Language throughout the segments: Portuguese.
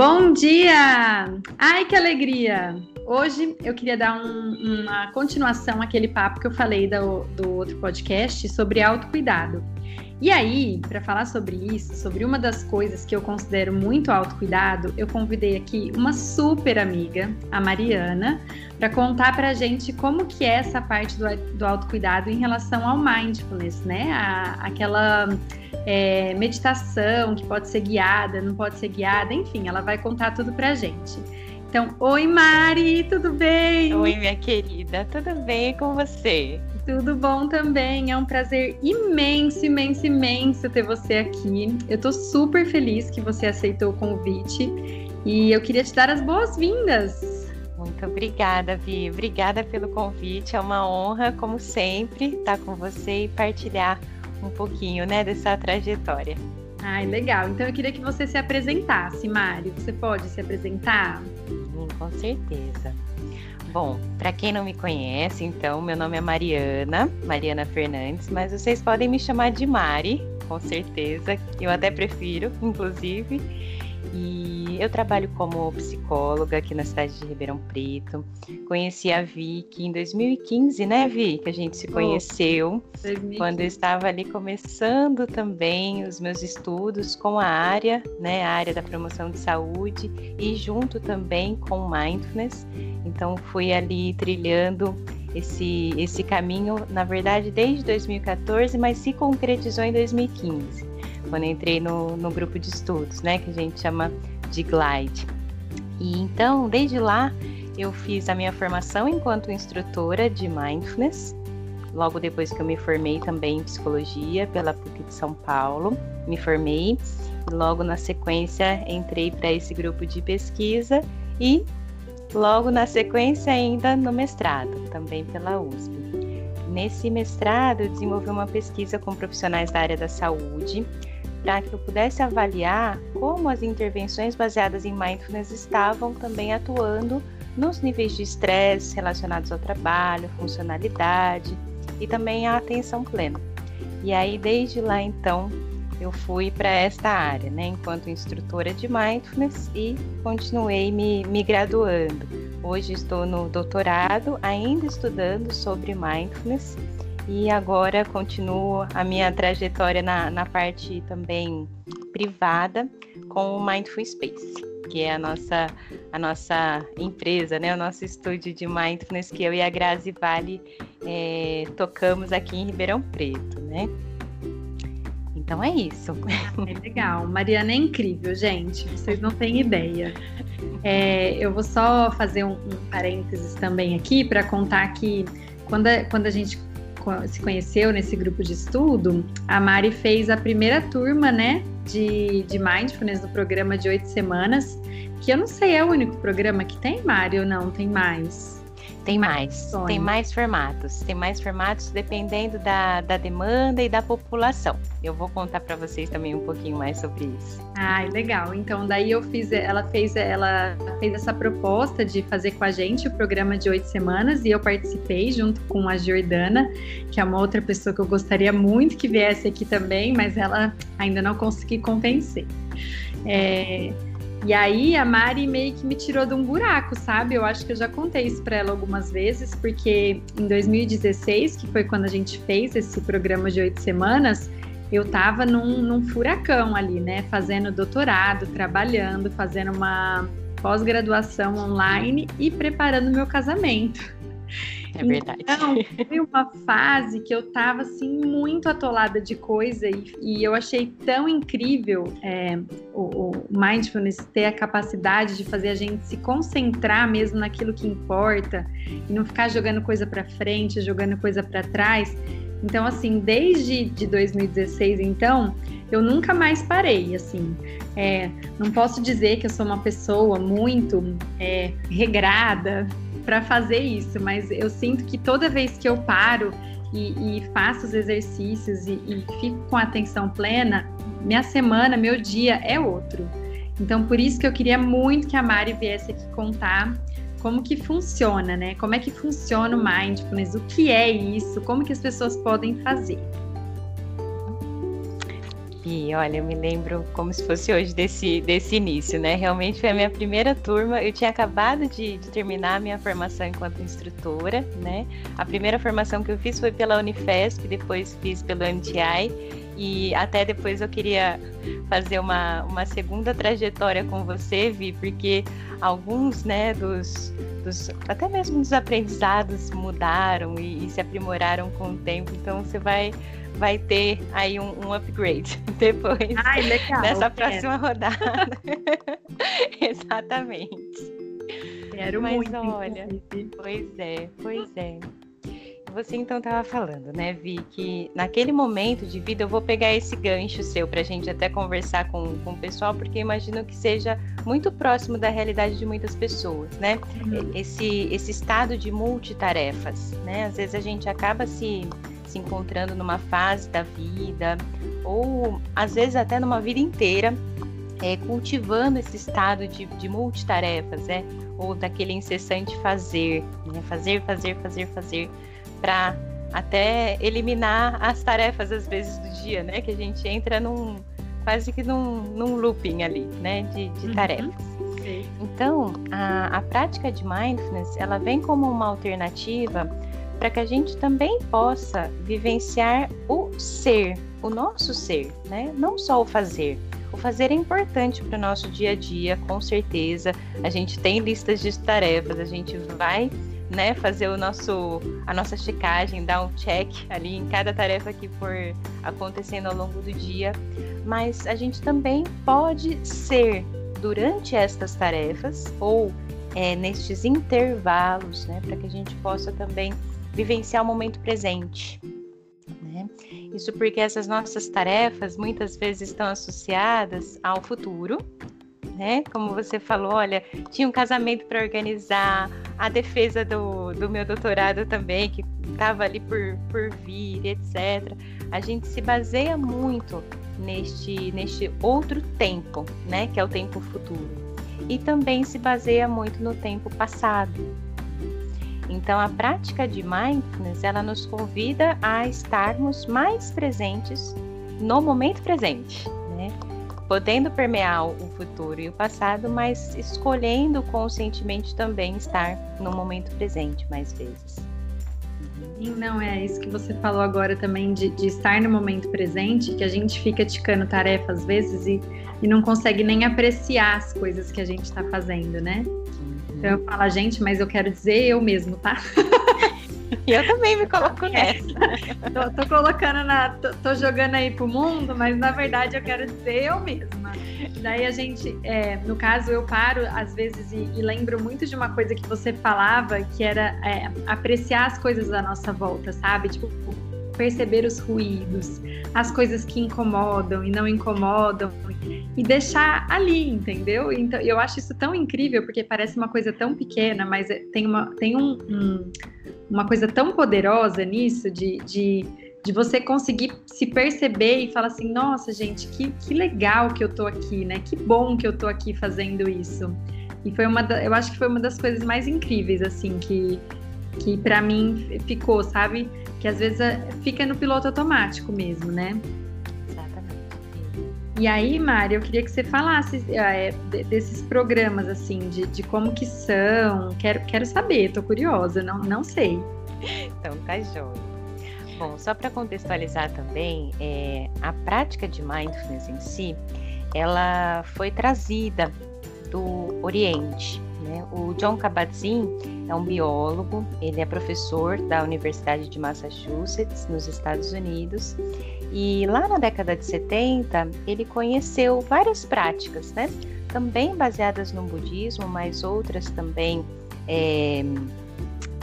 Bom dia! Ai, que alegria! Hoje eu queria dar um, uma continuação àquele papo que eu falei do, do outro podcast sobre autocuidado. E aí, para falar sobre isso, sobre uma das coisas que eu considero muito autocuidado, eu convidei aqui uma super amiga, a Mariana, para contar para a gente como que é essa parte do, do autocuidado em relação ao mindfulness, né? A, aquela é, meditação que pode ser guiada, não pode ser guiada, enfim, ela vai contar tudo para a gente. Então, oi Mari, tudo bem? Oi, minha querida, tudo bem com você? Tudo bom também. É um prazer imenso, imenso, imenso ter você aqui. Eu tô super feliz que você aceitou o convite e eu queria te dar as boas-vindas. Muito obrigada, Vi. Obrigada pelo convite. É uma honra, como sempre, estar com você e partilhar um pouquinho, né, dessa trajetória. Ai, legal. Então eu queria que você se apresentasse, Mário. Você pode se apresentar? Com certeza. Bom, para quem não me conhece, então, meu nome é Mariana, Mariana Fernandes, mas vocês podem me chamar de Mari, com certeza. Eu até prefiro, inclusive. E eu trabalho como psicóloga aqui na cidade de Ribeirão Preto. Conheci a Vicky em 2015, né, Vi? Que a gente se conheceu. Oh, quando eu estava ali começando também os meus estudos com a área, né? A área da promoção de saúde e junto também com mindfulness. Então fui ali trilhando esse, esse caminho, na verdade, desde 2014, mas se concretizou em 2015 quando entrei no, no grupo de estudos, né, que a gente chama de Glide. E então, desde lá, eu fiz a minha formação enquanto instrutora de Mindfulness. Logo depois que eu me formei também em psicologia pela PUC de São Paulo, me formei. Logo na sequência entrei para esse grupo de pesquisa e logo na sequência ainda no mestrado, também pela USP. Nesse mestrado, eu desenvolvi uma pesquisa com profissionais da área da saúde para que eu pudesse avaliar como as intervenções baseadas em mindfulness estavam também atuando nos níveis de estresse relacionados ao trabalho, funcionalidade e também a atenção plena. E aí, desde lá então, eu fui para esta área, né, enquanto instrutora de mindfulness e continuei me, me graduando. Hoje estou no doutorado, ainda estudando sobre mindfulness e agora continuo a minha trajetória na, na parte também privada com o Mindful Space, que é a nossa, a nossa empresa, né? o nosso estúdio de Mindfulness que eu e a Grazi Vale é, tocamos aqui em Ribeirão Preto. Né? Então é isso. É legal. Mariana é incrível, gente. Vocês não têm ideia. É, eu vou só fazer um, um parênteses também aqui para contar que quando a, quando a gente se conheceu nesse grupo de estudo, a Mari fez a primeira turma, né, de, de Mindfulness no programa de oito semanas, que eu não sei, é o único programa que tem, Mari, ou não? Tem mais? Tem mais, Sonho. tem mais formatos, tem mais formatos dependendo da, da demanda e da população. Eu vou contar para vocês também um pouquinho mais sobre isso. Ai, legal. Então daí eu fiz, ela fez, ela fez essa proposta de fazer com a gente o programa de oito semanas e eu participei junto com a Jordana, que é uma outra pessoa que eu gostaria muito que viesse aqui também, mas ela ainda não consegui convencer. É, e aí a Mari meio que me tirou de um buraco, sabe? Eu acho que eu já contei isso para ela algumas vezes, porque em 2016, que foi quando a gente fez esse programa de oito semanas, eu estava num, num furacão ali, né? Fazendo doutorado, trabalhando, fazendo uma pós-graduação online e preparando meu casamento. É verdade. Então, foi uma fase que eu tava assim muito atolada de coisa e, e eu achei tão incrível é, o, o, mindfulness ter a capacidade de fazer a gente se concentrar mesmo naquilo que importa e não ficar jogando coisa para frente, jogando coisa para trás. Então, assim, desde de 2016, então, eu nunca mais parei, assim. É, não posso dizer que eu sou uma pessoa muito é, regrada, para fazer isso, mas eu sinto que toda vez que eu paro e, e faço os exercícios e, e fico com atenção plena, minha semana, meu dia é outro. Então, por isso que eu queria muito que a Mari viesse aqui contar como que funciona, né? Como é que funciona o mindfulness, o que é isso, como que as pessoas podem fazer. E olha, eu me lembro como se fosse hoje desse, desse início, né? Realmente foi a minha primeira turma. Eu tinha acabado de, de, terminar a minha formação enquanto instrutora, né? A primeira formação que eu fiz foi pela Unifesp, depois fiz pelo MTI. E até depois eu queria fazer uma, uma segunda trajetória com você, Vi, porque alguns, né, dos, dos até mesmo dos aprendizados mudaram e, e se aprimoraram com o tempo. Então você vai vai ter aí um, um upgrade depois Ai, legal, nessa próxima rodada. Exatamente. Quero Mas muito. olha, inclusive. pois é, pois é. Você então estava falando, né, Vi, que naquele momento de vida eu vou pegar esse gancho seu para a gente até conversar com, com o pessoal, porque imagino que seja muito próximo da realidade de muitas pessoas, né? Uhum. Esse, esse estado de multitarefas, né? Às vezes a gente acaba se se encontrando numa fase da vida, ou às vezes até numa vida inteira, é, cultivando esse estado de, de multitarefas, né? ou daquele incessante fazer, né? fazer, fazer, fazer, fazer, para até eliminar as tarefas às vezes do dia, né? Que a gente entra num quase que num, num looping ali, né? De, de Uhum. tarefas. Sim. Então, a, a prática de mindfulness, ela vem como uma alternativa para que a gente também possa vivenciar o ser, o nosso ser, né? Não só o fazer. O fazer é importante para o nosso dia a dia, com certeza. A gente tem listas de tarefas, a gente vai né, fazer o nosso, a nossa checagem, dar um check ali em cada tarefa que for acontecendo ao longo do dia. Mas a gente também pode ser durante estas tarefas ou é, nestes intervalos, né, para que a gente possa também vivenciar o momento presente. Né? Isso porque essas nossas tarefas muitas vezes estão associadas ao futuro, né? Como você falou, olha, tinha um casamento para organizar, a defesa do, do meu doutorado também, que estava ali por, por vir, etc. A gente se baseia muito neste, neste outro tempo, né? Que é o tempo futuro. E também se baseia muito no tempo passado. Então, a prática de mindfulness, ela nos convida a estarmos mais presentes no momento presente, né? Podendo permear o futuro e o passado, mas escolhendo conscientemente também estar no momento presente mais vezes. Sim, não, é isso que você falou agora também, de, de estar no momento presente, que a gente fica ticando tarefa às vezes e, e não consegue nem apreciar as coisas que a gente está fazendo, né? Então eu falo, gente, mas eu quero dizer eu mesmo, tá? E eu também me coloco nessa. Tô, tô colocando na. Tô, tô jogando aí pro mundo, mas na verdade eu quero dizer eu mesma. Daí a gente, é, no caso, eu paro às vezes e, e lembro muito de uma coisa que você falava, que era é, apreciar as coisas à nossa volta, sabe? Tipo, perceber os ruídos, as coisas que incomodam e não incomodam, e deixar ali, entendeu? Então, eu acho isso tão incrível, porque parece uma coisa tão pequena, mas é- tem uma, tem um, um- uma coisa tão poderosa nisso, de, de, de você conseguir se perceber e falar assim, nossa, gente, que, que legal que eu tô aqui, né? Que bom que eu tô aqui fazendo isso. E foi uma, da- eu acho que foi uma das coisas mais incríveis, assim, que, que para mim ficou, sabe? Que às vezes é, fica no piloto automático mesmo, né? Exatamente. E aí, Mari, eu queria que você falasse é, de- desses programas, assim, de, de como que são. Quero, quero saber, tô curiosa, não, não sei. Então tá joia. Bom, só para contextualizar também, é, a prática de mindfulness em si, ela foi trazida do Oriente. Né? O John Kabat-Zinn é um biólogo, ele é professor da Universidade de Massachusetts, nos Estados Unidos, e lá na década de 70 ele conheceu várias práticas, né? Também baseadas no budismo, mas outras também é,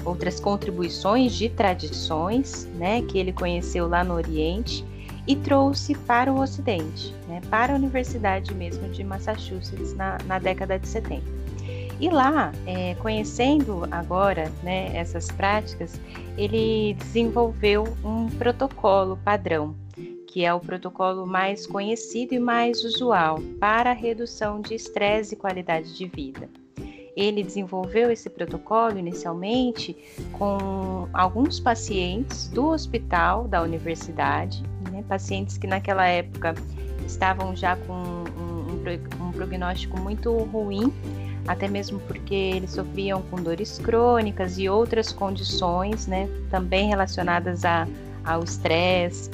outras contribuições de tradições, né, que ele conheceu lá no Oriente e trouxe para o Ocidente, né, para a Universidade mesmo de Massachusetts na, na década de 70. E lá, é, conhecendo agora né, essas práticas, ele desenvolveu um protocolo padrão, que é o protocolo mais conhecido e mais usual para redução de estresse e qualidade de vida. Ele desenvolveu esse protocolo inicialmente com alguns pacientes do hospital da universidade, né, pacientes que naquela época estavam já com um, um, um prognóstico muito ruim, até mesmo porque eles sofriam com dores crônicas e outras condições, né, também relacionadas a, ao estresse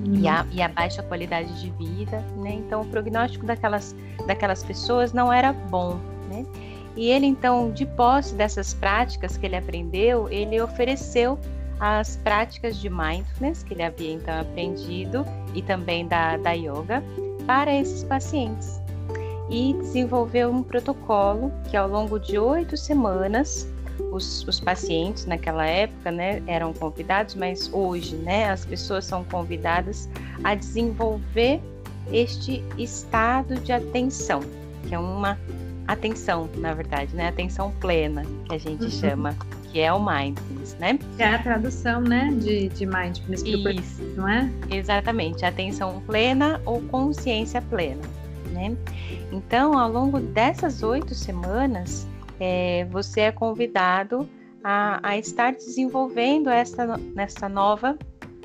uhum. e, a, e a baixa qualidade de vida, né? Então o prognóstico daquelas, daquelas pessoas não era bom, né? E ele então, de posse dessas práticas que ele aprendeu, ele ofereceu as práticas de mindfulness que ele havia então aprendido e também da, da yoga para esses pacientes e desenvolveu um protocolo que ao longo de oito semanas os, os, pacientes naquela época né, eram convidados, mas hoje né, as pessoas são convidadas a desenvolver este estado de atenção, que é uma atenção, na verdade, né? Atenção plena, que a gente uhum. chama, que é o mindfulness, né? É a tradução, né, de, de mindfulness Isso, não é? Exatamente, atenção plena ou consciência plena, né? Então, ao longo dessas oito semanas, é, você é convidado a, a estar desenvolvendo essa, essa nova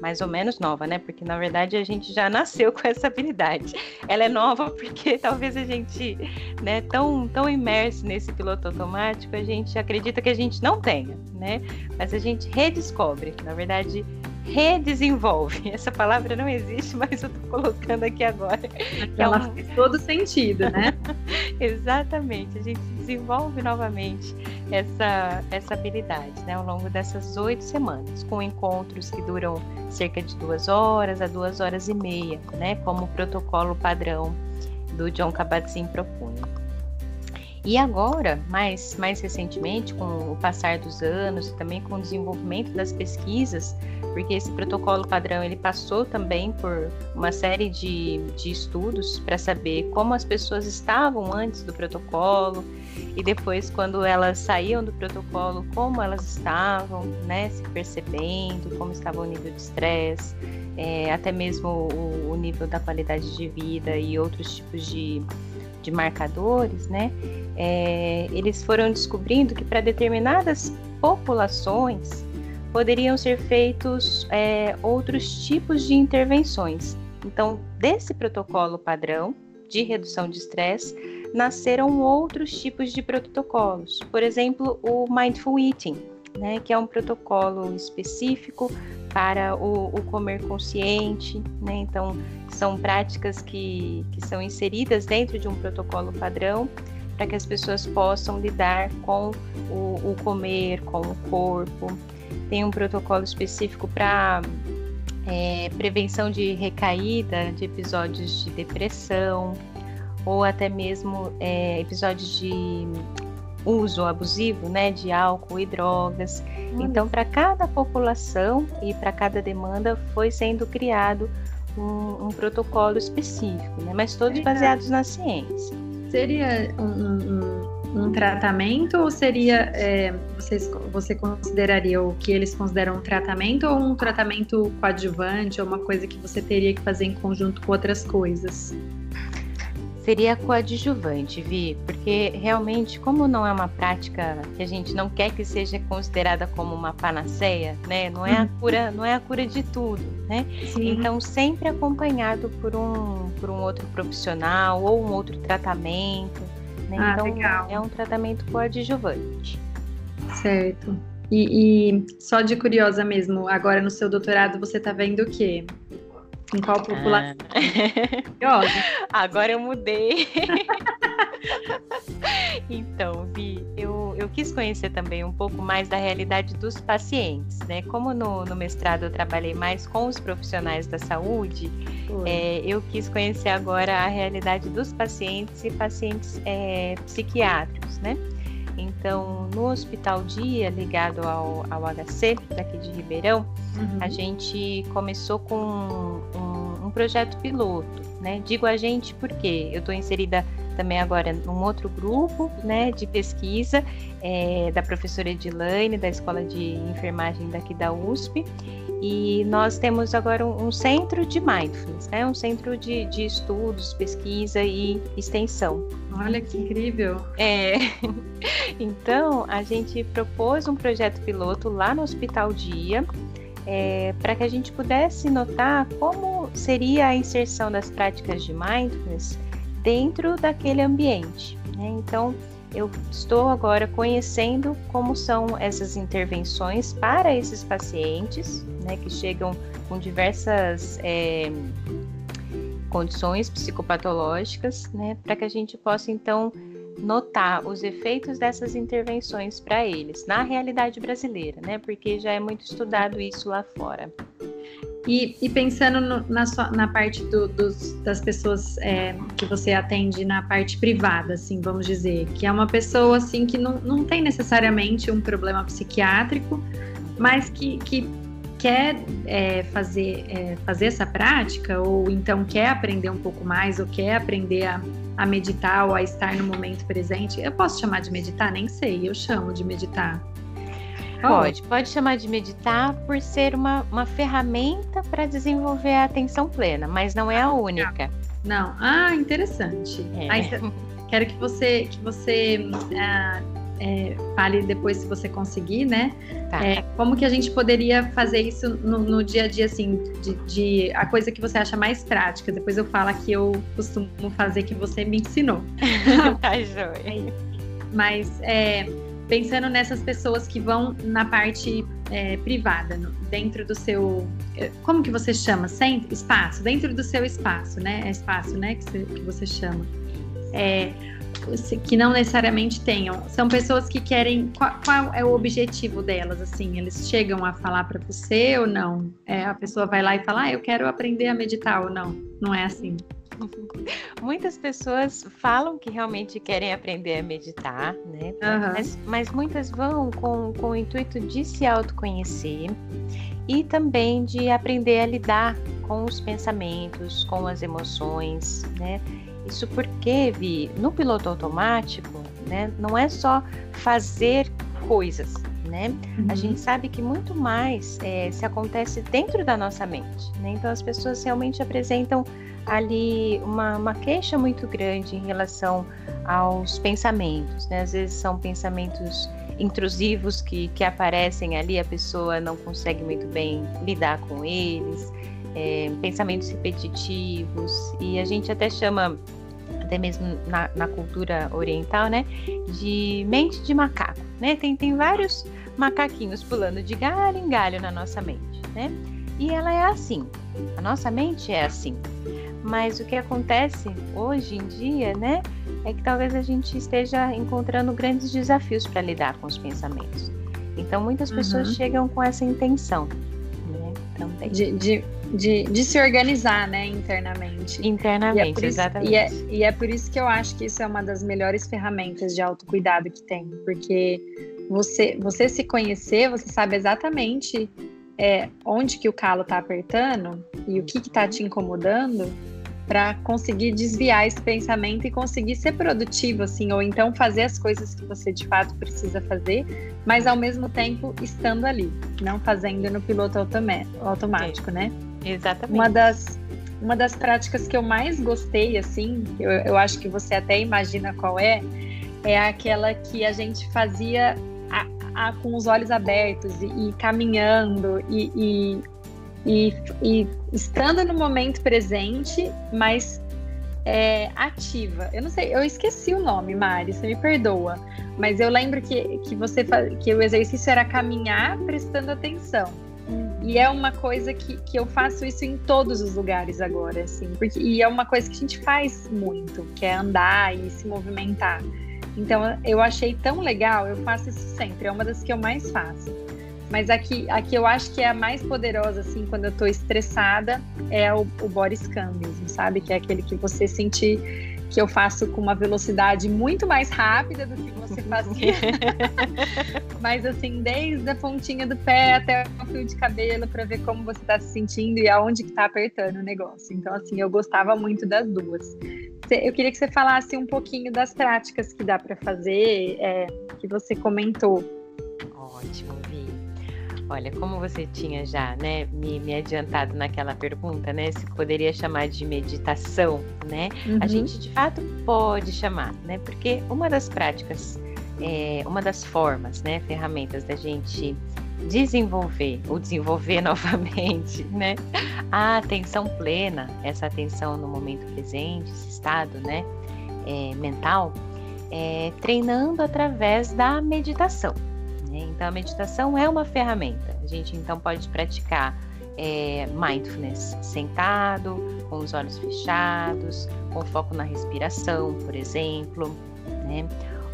mais ou menos nova, né? Porque na verdade a gente já nasceu com essa habilidade. Ela é nova porque talvez a gente, né, tão, tão imerso nesse piloto automático, a gente acredita que a gente não tenha, né? Mas a gente redescobre. Na verdade, redesenvolve. Essa palavra não existe, mas eu estou colocando aqui agora. Ela é um... faz todo sentido, né? Exatamente. A gente desenvolve novamente essa, essa habilidade né, ao longo dessas oito semanas, com encontros que duram cerca de duas horas a duas horas e meia, né, como o protocolo padrão do John Kabat-Zinn propunha. E agora, mais, mais recentemente, com o passar dos anos e também com o desenvolvimento das pesquisas, porque esse protocolo padrão ele passou também por uma série de, de estudos para saber como as pessoas estavam antes do protocolo e depois quando elas saíam do protocolo, como elas estavam, né, se percebendo, como estava o nível de estresse, é, até mesmo o, o nível da qualidade de vida e outros tipos de de marcadores, né, é, eles foram descobrindo que para determinadas populações poderiam ser feitos é, outros tipos de intervenções. Então, desse protocolo padrão de redução de estresse, nasceram outros tipos de protocolos. Por exemplo, o Mindful Eating, né, que é um protocolo específico para o, o comer consciente, né? Então, são práticas que, que são inseridas dentro de um protocolo padrão para que as pessoas possam lidar com o, o comer, com o corpo. Tem um protocolo específico para é, prevenção de recaída de episódios de depressão ou até mesmo é, episódios de uso abusivo né, de álcool e drogas. Então, para cada população e para cada demanda foi sendo criado um, um protocolo específico, né, mas todos baseados na ciência. Seria um, um, um tratamento ou seria é, vocês, você consideraria o que eles consideram um tratamento ou um tratamento coadjuvante ou uma coisa que você teria que fazer em conjunto com outras coisas? Seria coadjuvante, Vi, porque realmente, como não é uma prática que a gente não quer que seja considerada como uma panaceia, né? Não é a uhum. cura, não é a cura de tudo, né? Sim. Então, sempre acompanhado por um, por um outro profissional ou um outro tratamento. Né? Ah, então, legal. é um tratamento coadjuvante. Certo. E, e, só de curiosa mesmo, agora no seu doutorado você está vendo o quê? Em qual população? Ah. Agora eu mudei. então, Vi, eu, eu quis conhecer também um pouco mais da realidade dos pacientes, né? Como no, no mestrado eu trabalhei mais com os profissionais da saúde, é, eu quis conhecer agora a realidade dos pacientes e pacientes é, psiquiátricos, né? Então, no Hospital Dia, ligado ao, ao HC, daqui de Ribeirão, uhum. a gente começou com um, um, projeto piloto, né? Digo a gente porque eu estou inserida também agora num outro grupo, né, de pesquisa é, da professora Edilane, da Escola de Enfermagem daqui da USP, e nós temos agora um, um centro de mindfulness, né? um centro de, de, estudos, pesquisa e extensão. Olha que incrível! É. Então, a gente propôs um projeto piloto lá no Hospital Dia, é, para que a gente pudesse notar como seria a inserção das práticas de mindfulness dentro daquele ambiente. Né? Então, eu estou agora conhecendo como são essas intervenções para esses pacientes, né, que chegam com diversas é, condições psicopatológicas, né, para que a gente possa então notar os efeitos dessas intervenções para eles na realidade brasileira, né, porque já é muito estudado isso lá fora. E, e pensando no, na, sua, na parte do, dos, das pessoas é, que você atende na parte privada, assim, vamos dizer, que é uma pessoa assim que não, não tem necessariamente um problema psiquiátrico, mas que, que quer é, fazer, é, fazer essa prática, ou então quer aprender um pouco mais, ou quer aprender a, a meditar ou a estar no momento presente. Eu posso chamar de meditar? Nem sei, eu chamo de meditar. Pode, pode chamar de meditar por ser uma, uma ferramenta para desenvolver a atenção plena, mas não é a única. Não. Ah, interessante. É. Aí, quero que você que você ah, é, fale depois se você conseguir, né? Tá. É, como que a gente poderia fazer isso no, no dia a dia, assim, de, de, a coisa que você acha mais prática. Depois eu falo que eu costumo fazer que você me ensinou. tá joia. Mas é, pensando nessas pessoas que vão na parte é, privada, dentro do seu. É, como que você chama? Sempre? Espaço, dentro do seu espaço, né? É espaço, né? Que você, que você chama. É, que não necessariamente tenham. São pessoas que querem. Qual, qual é o objetivo delas? Assim, eles chegam a falar para você ou não? É, a pessoa vai lá e fala, ah, eu quero aprender a meditar ou não? Não é assim. Muitas pessoas falam que realmente querem aprender a meditar, né? Uhum. Mas, mas, muitas vão com, com o intuito de se autoconhecer e também de aprender a lidar com os pensamentos, com as emoções, né? Isso porque, Vi, no piloto automático, né, não é só fazer coisas, né? Uhum. A gente sabe que muito mais é, se acontece dentro da nossa mente, né? Então as pessoas realmente apresentam ali uma, uma queixa muito grande em relação aos pensamentos, né? Às vezes são pensamentos intrusivos que, que aparecem ali, a pessoa não consegue muito bem lidar com eles, é, pensamentos repetitivos, e a gente até chama, até mesmo na, na, cultura oriental, né, de mente de macaco, né? Tem, tem vários macaquinhos pulando de galho em galho na nossa mente, né? E ela é assim, a nossa mente é assim. Mas o que acontece hoje em dia, né, é que talvez a gente esteja encontrando grandes desafios para lidar com os pensamentos. Então, muitas pessoas uhum. chegam com essa intenção, né, também. De, de, de, de, se organizar, né, internamente. Internamente, e é exatamente. e, é, e é por isso que eu acho que isso é uma das melhores ferramentas de autocuidado que tem, porque você, você se conhecer, você sabe exatamente é, onde que o calo está apertando e o que está te incomodando para conseguir desviar esse pensamento e conseguir ser produtivo, assim, ou então fazer as coisas que você de fato precisa fazer, mas ao mesmo tempo estando ali, não fazendo no piloto automático, é. né? Exatamente. Uma das, uma das práticas que eu mais gostei, assim, eu, eu acho que você até imagina qual é, é aquela que a gente fazia a, a, com os olhos abertos e, e caminhando e, e e, estando no momento presente, mas é, ativa. Eu não sei, eu esqueci o nome, Mari, você me perdoa. Mas eu lembro que, que você que o exercício era caminhar prestando atenção. E é uma coisa que, que eu faço isso em todos os lugares agora, assim. Porque, e é uma coisa que a gente faz muito, que é andar e se movimentar. Então eu achei tão legal, eu faço isso sempre, é uma das que eu mais faço. Mas aqui, aqui eu acho que é a mais poderosa, assim, quando eu tô estressada, é o, o body scan mesmo, sabe? Que é aquele que você sente que eu faço com uma velocidade muito mais rápida do que você fazia. Mas assim, desde a pontinha do pé até o fio de cabelo para ver como você está se sentindo e aonde que tá apertando o negócio. Então assim, eu gostava muito das duas. Eu queria que você falasse um pouquinho das práticas que dá para fazer, é, que você comentou. Ótimo, Olha, como você tinha já, né, me, me, adiantado naquela pergunta, né, se poderia chamar de meditação, né? Uhum. A gente de fato pode chamar, né? Porque uma das práticas, é, uma das formas, né, ferramentas da gente desenvolver ou desenvolver novamente, né? A atenção plena, essa atenção no momento presente, esse estado, né, é, mental, é, treinando através da meditação. Né? Então, a meditação é uma ferramenta. A gente então pode praticar é, mindfulness sentado, com os olhos fechados, com foco na respiração, por exemplo, né?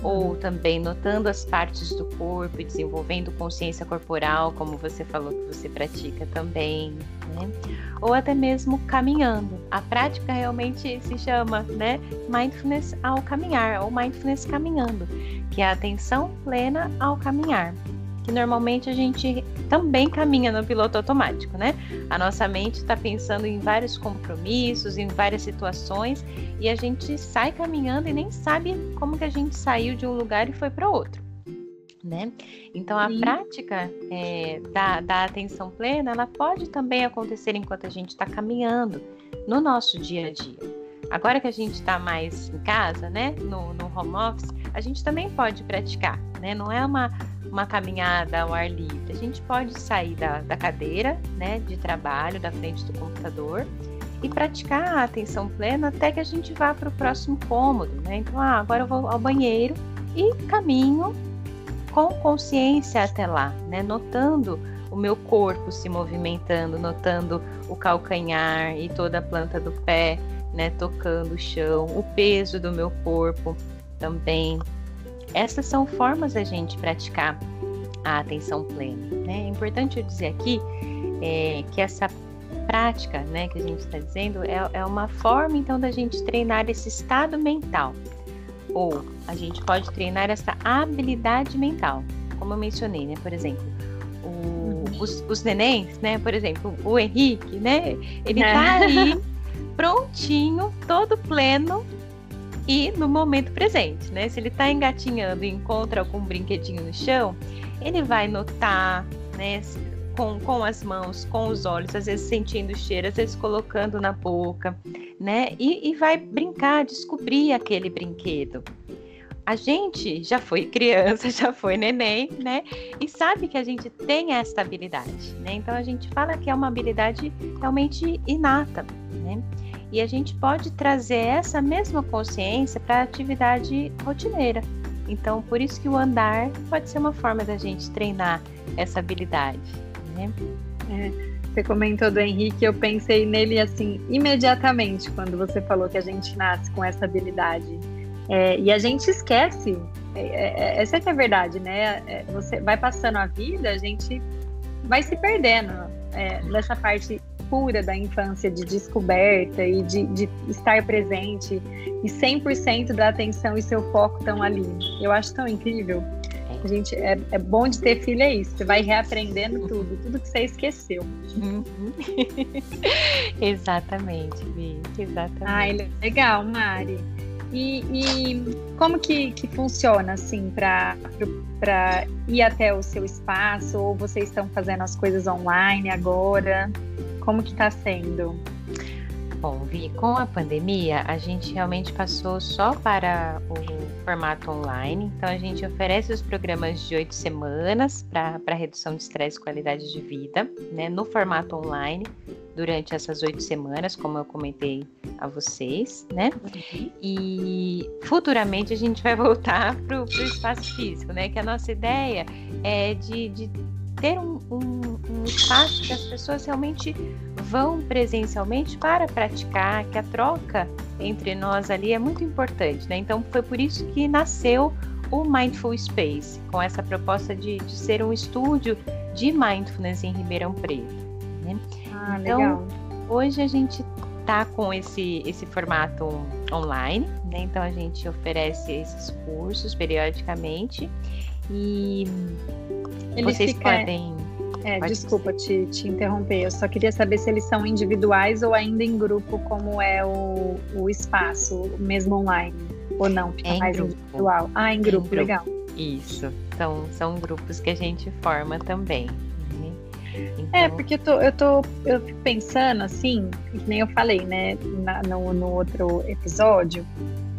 Ou também notando as partes do corpo e desenvolvendo consciência corporal, como você falou que você pratica também, né? Ou até mesmo caminhando. A prática realmente se chama, né, mindfulness ao caminhar, ou mindfulness caminhando, que é a atenção plena ao caminhar que normalmente a gente também caminha no piloto automático, né? A nossa mente está pensando em vários compromissos, em várias situações, e a gente sai caminhando e nem sabe como que a gente saiu de um lugar e foi para outro. Né? Então a Sim. prática é, da, da atenção plena ela pode também acontecer enquanto a gente está caminhando no nosso dia a dia. Agora que a gente está mais em casa, né, no, no home office, a gente também pode praticar, né? Não é uma uma caminhada ao ar livre. A gente pode sair da, da cadeira né, de trabalho, da frente do computador, e praticar a atenção plena até que a gente vá para o próximo cômodo. Né? Então, ah, agora eu vou ao banheiro e caminho com consciência até lá, né? notando o meu corpo se movimentando, notando o calcanhar e toda a planta do pé, né, tocando o chão, o peso do meu corpo também, essas são formas da gente praticar a atenção plena. Né? É importante eu dizer aqui é, que essa prática né, que a gente está dizendo é, é uma forma então da gente treinar esse estado mental. Ou a gente pode treinar essa habilidade mental, como eu mencionei, né? Por exemplo, o, uhum. os, os nenéns, né? Por exemplo, o Henrique, né? Ele tá ali prontinho, todo pleno e no momento presente, né? Se ele está engatinhando e encontra algum brinquedinho no chão, ele vai notar, né? Com, com as mãos, com os olhos, às vezes sentindo o cheiro, às vezes colocando na boca, né? E, e vai brincar, descobrir aquele brinquedo. A gente já foi criança, já foi neném, né? E sabe que a gente tem essa habilidade, né? Então a gente fala que é uma habilidade realmente inata, né? E a gente pode trazer essa mesma consciência para a atividade rotineira. Então, por isso que o andar pode ser uma forma da gente treinar essa habilidade. Né? É, você comentou do Henrique, eu pensei nele assim imediatamente quando você falou que a gente nasce com essa habilidade. É, e a gente esquece. É, é, é essa é que é a verdade, né? É, você vai passando a vida, a gente vai se perdendo nessa parte pura da infância, de descoberta e de, de estar presente, e 100% da atenção e seu foco estão ali. Eu acho tão incrível. É. A gente, é, é bom de ter filho, é isso. Você vai reaprendendo tudo, tudo que você esqueceu. Uhum. exatamente, Vi. Exatamente. Ai, legal, Mari. E, e, como que, que funciona assim para ir até o seu espaço? Ou vocês estão fazendo as coisas online agora? Como que está sendo? Bom, Vi, com a pandemia, a gente realmente passou só para o formato online. Então, a gente oferece os programas de oito semanas para redução de estresse e qualidade de vida, né, no formato online, durante essas oito semanas, como eu comentei a vocês, né? E futuramente a gente vai voltar para o espaço físico, né? Que a nossa ideia é de, de ter um, um, um, espaço que as pessoas realmente vão presencialmente para praticar, que a troca entre nós ali é muito importante, né? Então foi por isso que nasceu o Mindful Space, com essa proposta de, de ser um estúdio de mindfulness em Ribeirão Preto. Né? Ah, então, legal. hoje a gente tá com esse, esse formato online, né? Então a gente oferece esses cursos periodicamente e Vocês podem. É, Pode desculpa te, te interromper. Eu só queria saber se eles são individuais ou ainda em grupo, como é o, o espaço, mesmo online. Ou não, fica é mais grupo. individual. Ah, em grupo, em grupo, legal. Isso. Então, são grupos que a gente forma também. Né? Então... É, porque eu tô, eu tô eu fico pensando assim, que nem eu falei, né, na, no, no outro episódio,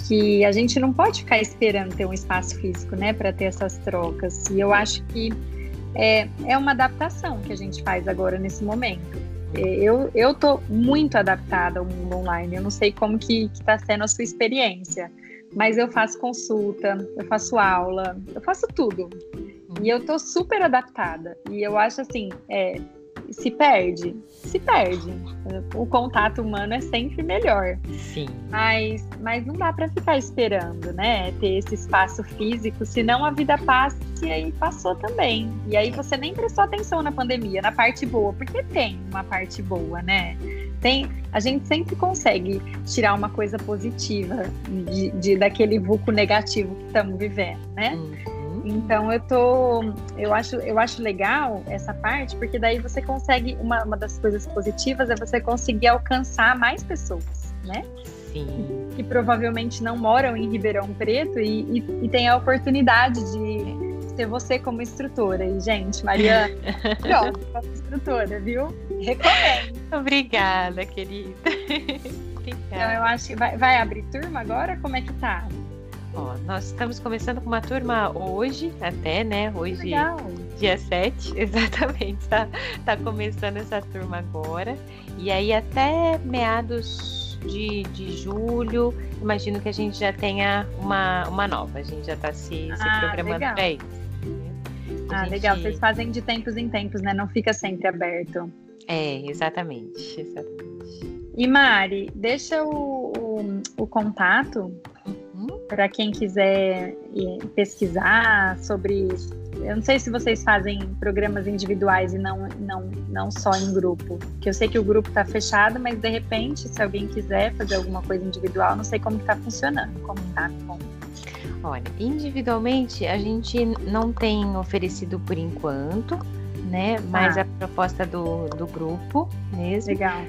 que a gente não pode ficar esperando ter um espaço físico, né, para ter essas trocas. E eu acho que é, é uma adaptação que a gente faz agora nesse momento. É, eu, eu tô muito adaptada ao mundo online. Eu não sei como que está sendo a sua experiência, mas eu faço consulta, eu faço aula, eu faço tudo. E eu tô super adaptada. E eu acho assim, é, se perde, se perde. O contato humano é sempre melhor. Sim. Mas, mas não dá para ficar esperando, né? Ter esse espaço físico, senão a vida passa e aí passou também. E aí você nem prestou atenção na pandemia, na parte boa, porque tem uma parte boa, né? Tem, a gente sempre consegue tirar uma coisa positiva de, de daquele vulco negativo que estamos vivendo, né? Hum. Então eu tô, eu acho, eu acho legal essa parte, porque daí você consegue uma, uma das coisas positivas é você conseguir alcançar mais pessoas, né? Sim. Que provavelmente não moram em Ribeirão Preto e, e, e tem a oportunidade de ter você como instrutora. E, gente, Mariana, pronto, como instrutora, viu? Recomendo. Obrigada, querida. Obrigada. Então, eu acho que vai, vai abrir turma agora? Como é que tá? Ó, nós estamos começando com uma turma hoje, até, né? Hoje, Legal. dia 7, exatamente. Tá, tá começando essa turma agora. E aí, até meados de, de julho, imagino que a gente já tenha uma, uma nova. A gente já está se, se ah, programando para isso. Ah, gente... legal. Vocês fazem de tempos em tempos, né? Não fica sempre aberto. É, exatamente. exatamente. E Mari, deixa o, o, o contato para quem quiser pesquisar sobre. Eu não sei se vocês fazem programas individuais e não, não, não só em grupo. Que eu sei que o grupo está fechado, mas de repente, se alguém quiser fazer alguma coisa individual, não sei como está funcionando. Como tá? Como... Olha, individualmente a gente não tem oferecido por enquanto, né? Mas ah. a proposta do, do grupo mesmo. Legal.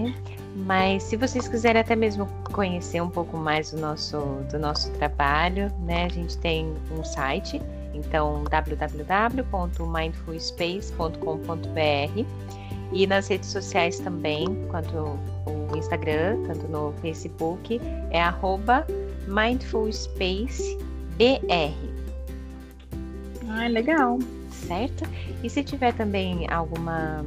Né? Mas se vocês quiserem até mesmo conhecer um pouco mais do nosso, do nosso trabalho, né? A gente tem um site, então www.mindfulspace.com.br e nas redes sociais também, quanto o Instagram, tanto no Facebook, é arroba mindfulspacebr. Ah, legal. Certo? E se tiver também alguma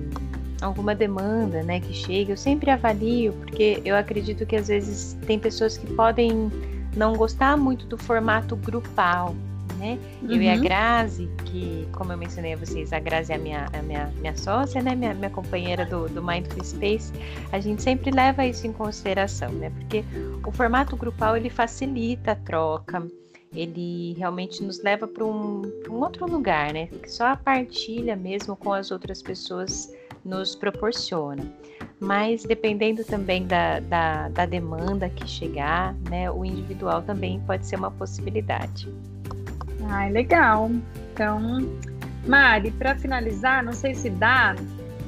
alguma demanda, né, que chega, eu sempre avalio, porque eu acredito que às vezes tem pessoas que podem não gostar muito do formato grupal, né? Uhum. Eu e a uhum. Grazi, que, como eu mencionei a vocês, a Grazi é a minha, a minha, minha sócia, né? Minha, minha companheira do, do Mindful Space, a gente sempre leva isso em consideração, né? Porque o formato grupal, ele facilita a troca, ele realmente nos leva para um, um outro lugar, né? Só a partilha mesmo com as outras pessoas nos proporciona. Mas dependendo também da, da, da demanda que chegar, né, o individual também pode ser uma possibilidade. Ah, legal. Então, Mari, para finalizar, não sei se dá,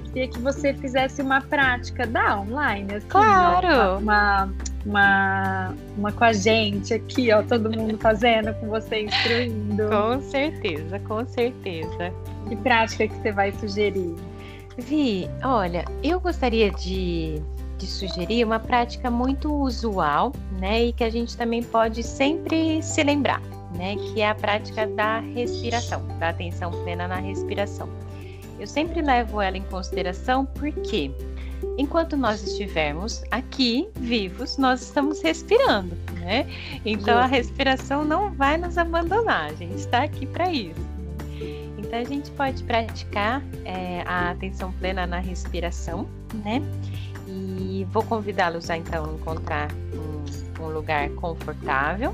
queria que você fizesse uma prática da online. Assim, claro! Uma, uma, uma com a gente aqui, ó, todo mundo fazendo, com você instruindo. Com certeza, com certeza. Que prática que você vai sugerir? Vi, olha, eu gostaria de, de sugerir uma prática muito usual, né, e que a gente também pode sempre se lembrar, né, que é a prática da respiração, da atenção plena na respiração. Eu sempre levo ela em consideração porque enquanto nós estivermos aqui vivos, nós estamos respirando, né? Então a respiração não vai nos abandonar, a gente está aqui para isso. Então a gente pode praticar é, a atenção plena na respiração, né? E vou convidá-los a então encontrar um, um lugar confortável,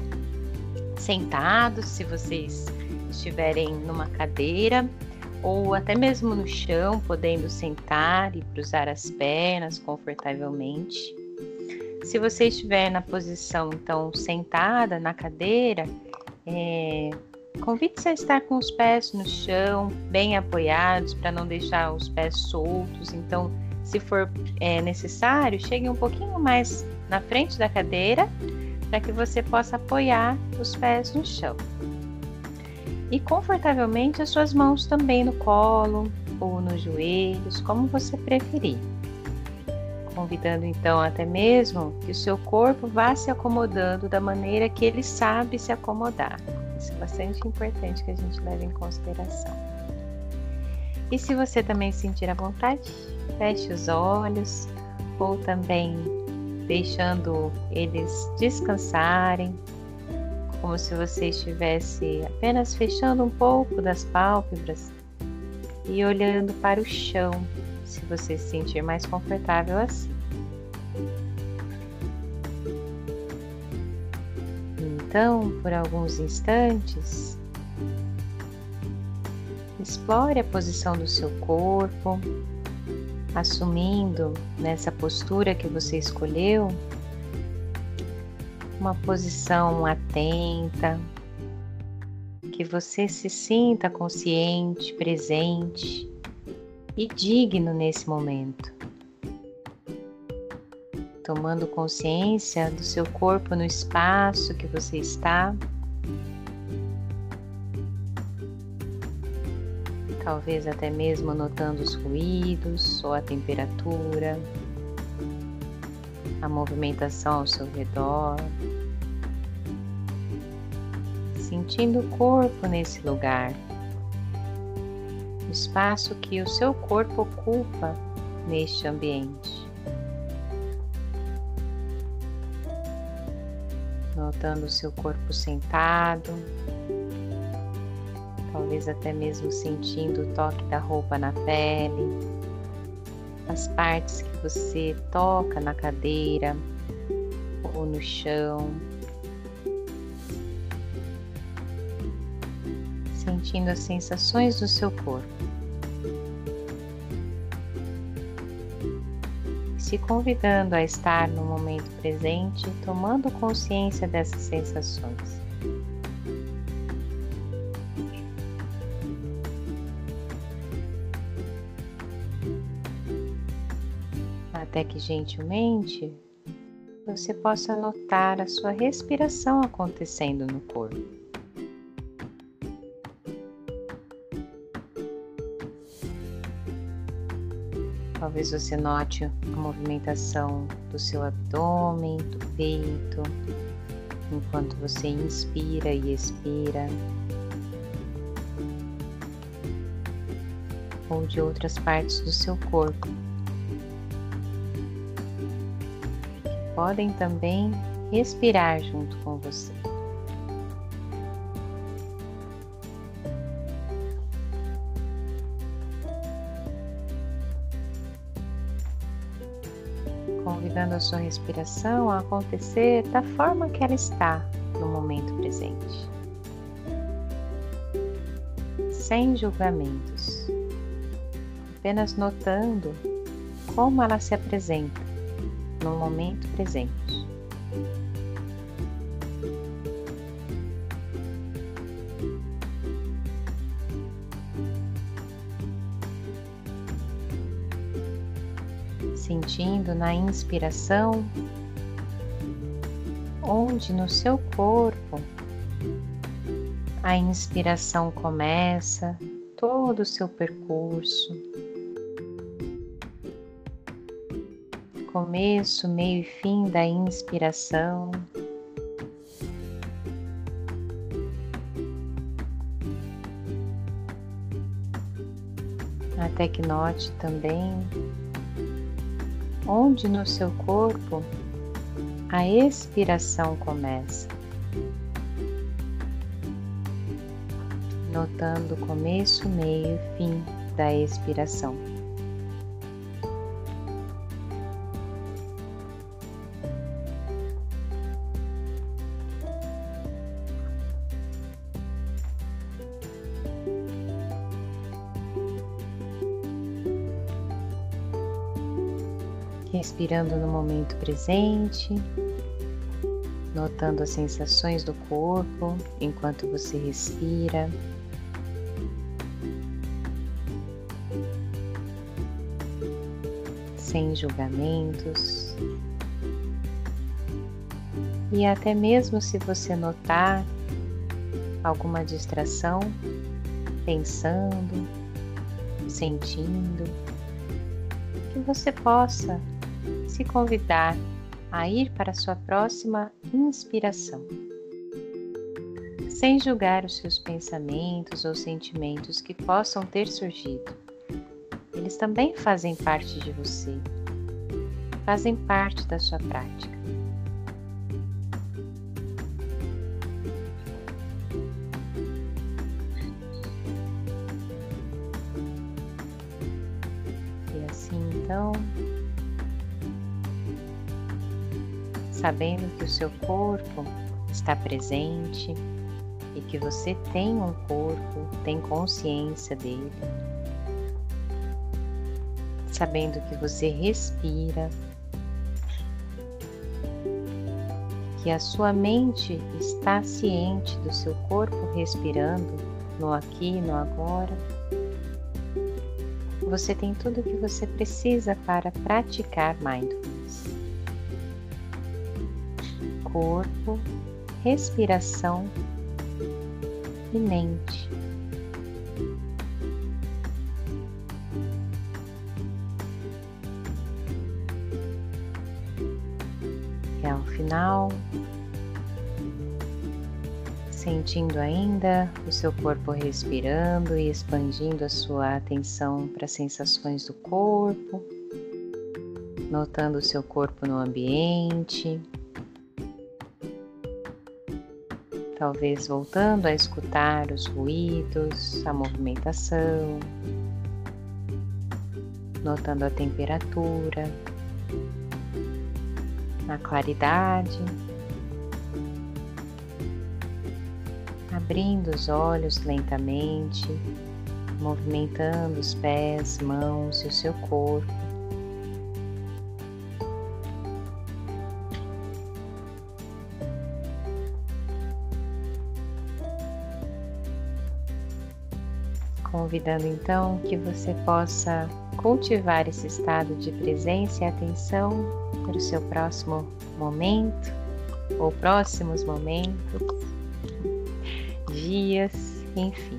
sentados, se vocês estiverem numa cadeira ou até mesmo no chão, podendo sentar e cruzar as pernas confortavelmente. Se você estiver na posição então sentada na cadeira, é, Convide-se a estar com os pés no chão, bem apoiados, para não deixar os pés soltos. Então, se for é, necessário, chegue um pouquinho mais na frente da cadeira para que você possa apoiar os pés no chão. E confortavelmente as suas mãos também no colo ou nos joelhos, como você preferir. Convidando então até mesmo que o seu corpo vá se acomodando da maneira que ele sabe se acomodar. Isso é bastante importante que a gente leve em consideração. E se você também sentir a vontade, feche os olhos ou também deixando eles descansarem, como se você estivesse apenas fechando um pouco das pálpebras e olhando para o chão, se você se sentir mais confortável assim. Então, por alguns instantes, explore a posição do seu corpo, assumindo nessa postura que você escolheu uma posição atenta, que você se sinta consciente, presente e digno nesse momento. Tomando consciência do seu corpo no espaço que você está. Talvez até mesmo notando os ruídos ou a temperatura, a movimentação ao seu redor sentindo o corpo nesse lugar, o espaço que o seu corpo ocupa neste ambiente. O seu corpo sentado, talvez até mesmo sentindo o toque da roupa na pele, as partes que você toca na cadeira ou no chão. sentindo as sensações do seu corpo. Se convidando a estar no momento presente, tomando consciência dessas sensações. Até que gentilmente você possa notar a sua respiração acontecendo no corpo. Talvez você note a movimentação do seu abdômen, do peito, enquanto você inspira e expira. Ou de outras partes do seu corpo. Podem também respirar junto com você. Sua respiração a acontecer da forma que ela está no momento presente, sem julgamentos, apenas notando como ela se apresenta no momento presente. Sentindo na inspiração, onde no seu corpo a inspiração começa todo o seu percurso. Começo, meio e fim da inspiração. Até que note também onde no seu corpo a expiração começa. Notando o começo, meio e fim da expiração. Respirando no momento presente, notando as sensações do corpo enquanto você respira. Sem julgamentos. E até mesmo se você notar alguma distração, pensando, sentindo, que você possa se convidar a ir para a sua próxima inspiração, sem julgar os seus pensamentos ou sentimentos que possam ter surgido. eles também fazem parte de você, fazem parte da sua prática. Sabendo que o seu corpo está presente e que você tem um corpo, tem consciência dele, sabendo que você respira, que a sua mente está ciente do seu corpo respirando no aqui e no agora. Você tem tudo o que você precisa para praticar mindfulness corpo, respiração e mente. E ao final, sentindo ainda o seu corpo respirando e expandindo a sua atenção para as sensações do corpo, notando o seu corpo no ambiente. Talvez voltando a escutar os ruídos, a movimentação, notando a temperatura, a claridade, abrindo os olhos lentamente, movimentando os pés, mãos e o seu corpo. Convidando então que você possa cultivar esse estado de presença e atenção para o seu próximo momento ou próximos momentos, dias, enfim.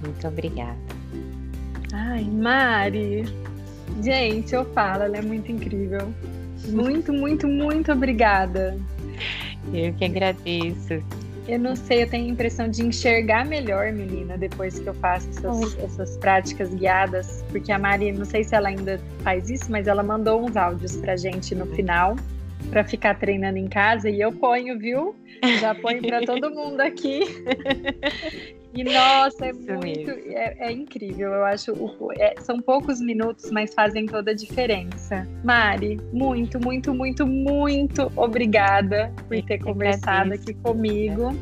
Muito obrigada. Ai, Mari, gente, eu falo, ela é muito incrível. Muito, muito, muito obrigada. Eu que agradeço. Eu não sei, eu tenho a impressão de enxergar melhor, menina, depois que eu faço essas, essas práticas guiadas, porque a Mari, não sei se ela ainda faz isso, mas ela mandou uns áudios pra gente no final, para ficar treinando em casa, e eu ponho, viu? Já ponho para todo mundo aqui. E nossa, é Isso muito, é, é, incrível. Eu acho, é, são poucos minutos, mas fazem toda a diferença. Mari, muito, muito, muito, muito obrigada por ter conversado aqui comigo.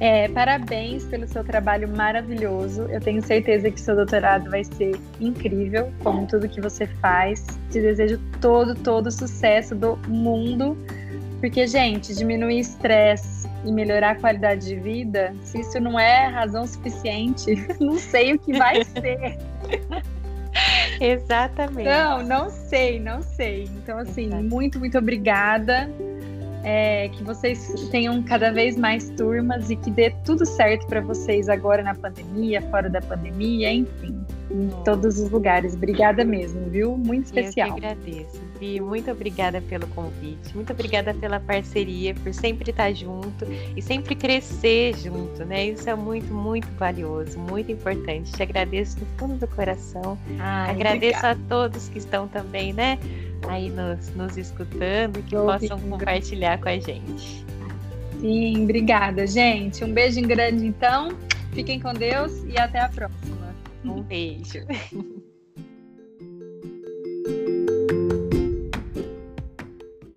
É, parabéns pelo seu trabalho maravilhoso. Eu tenho certeza que seu doutorado vai ser incrível, como tudo que você faz. Te desejo todo, todo o sucesso do mundo. Porque, gente, diminuir estresse, e melhorar a qualidade de vida, se isso não é razão suficiente, não sei o que vai ser. Exatamente. Não, não sei, não sei. Então, assim, Exato. muito, muito obrigada. É, que vocês tenham cada vez mais turmas e que dê tudo certo para vocês agora na pandemia, fora da pandemia, enfim, em todos os lugares. Obrigada mesmo, viu? Muito especial. Eu que agradeço. Muito obrigada pelo convite, muito obrigada pela parceria, por sempre estar junto e sempre crescer junto, né? Isso é muito, muito valioso, muito importante. Te agradeço do fundo do coração. Ai, agradeço obrigada. a todos que estão também, né? Aí nos, nos escutando, que possam compartilhar com a gente. Sim, obrigada, gente. Um beijo grande, então. Fiquem com Deus e até a próxima. Um beijo.